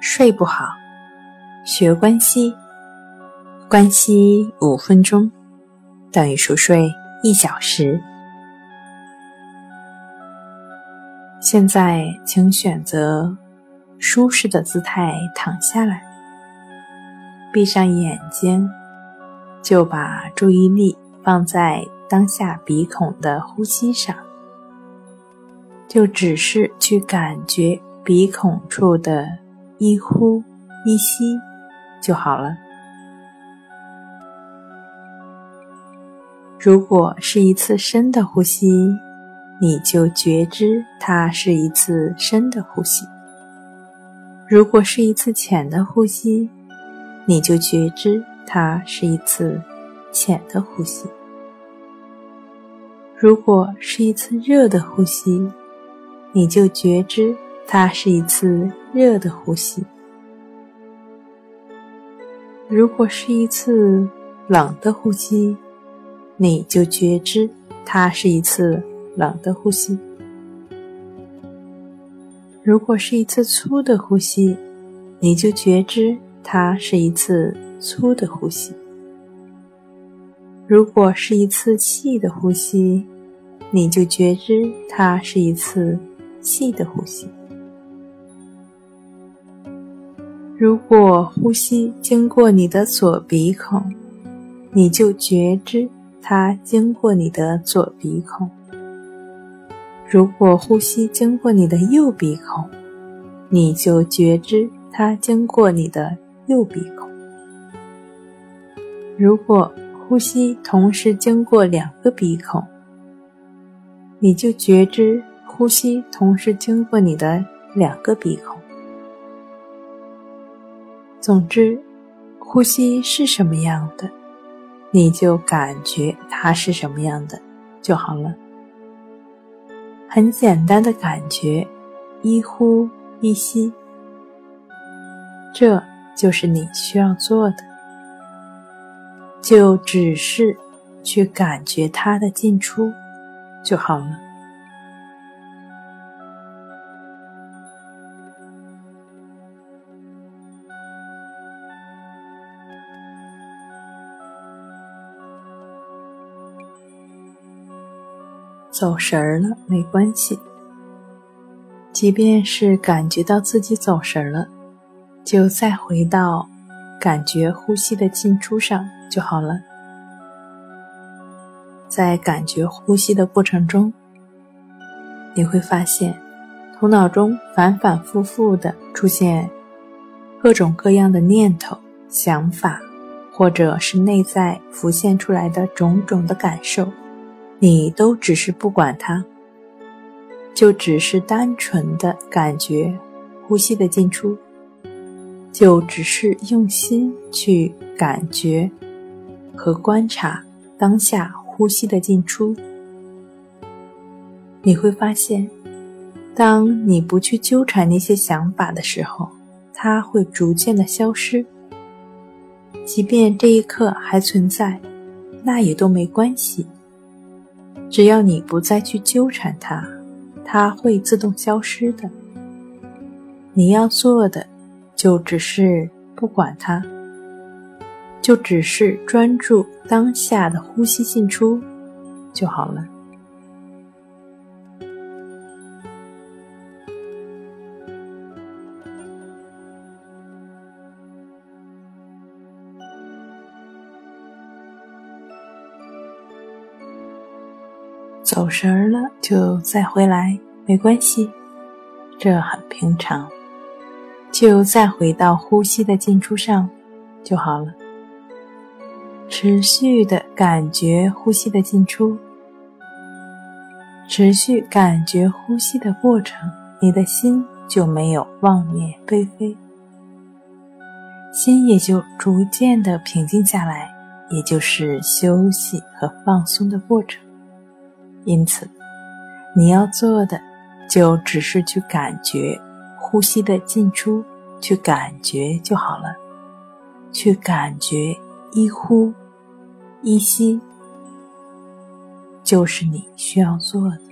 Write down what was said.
睡不好，学关西，关西五分钟等于熟睡一小时。现在，请选择舒适的姿态躺下来，闭上眼睛，就把注意力放在当下鼻孔的呼吸上，就只是去感觉鼻孔处的。一呼一吸就好了。如果是一次深的呼吸，你就觉知它是一次深的呼吸；如果是一次浅的呼吸，你就觉知它是一次浅的呼吸；如果是一次热的呼吸，你就觉知。它是一次热的呼吸。如果是一次冷的呼吸，你就觉知它是一次冷的呼吸。如果是一次粗的呼吸，你就觉知它是一次粗的呼吸。如果是一次细的呼吸，你就觉知它是一次细的呼吸。如果呼吸经过你的左鼻孔，你就觉知它经过你的左鼻孔；如果呼吸经过你的右鼻孔，你就觉知它经过你的右鼻孔；如果呼吸同时经过两个鼻孔，你就觉知呼吸同时经过你的两个鼻孔。总之，呼吸是什么样的，你就感觉它是什么样的就好了。很简单的感觉，一呼一吸，这就是你需要做的，就只是去感觉它的进出就好了。走神儿了没关系，即便是感觉到自己走神了，就再回到感觉呼吸的进出上就好了。在感觉呼吸的过程中，你会发现头脑中反反复复的出现各种各样的念头、想法，或者是内在浮现出来的种种的感受。你都只是不管它，就只是单纯的感觉呼吸的进出，就只是用心去感觉和观察当下呼吸的进出。你会发现，当你不去纠缠那些想法的时候，它会逐渐的消失。即便这一刻还存在，那也都没关系。只要你不再去纠缠它，它会自动消失的。你要做的就只是不管它，就只是专注当下的呼吸进出就好了。走神儿了就再回来，没关系，这很平常。就再回到呼吸的进出上就好了。持续的感觉呼吸的进出，持续感觉呼吸的过程，你的心就没有妄念飞飞，心也就逐渐的平静下来，也就是休息和放松的过程。因此，你要做的就只是去感觉呼吸的进出，去感觉就好了。去感觉一呼一吸，就是你需要做的。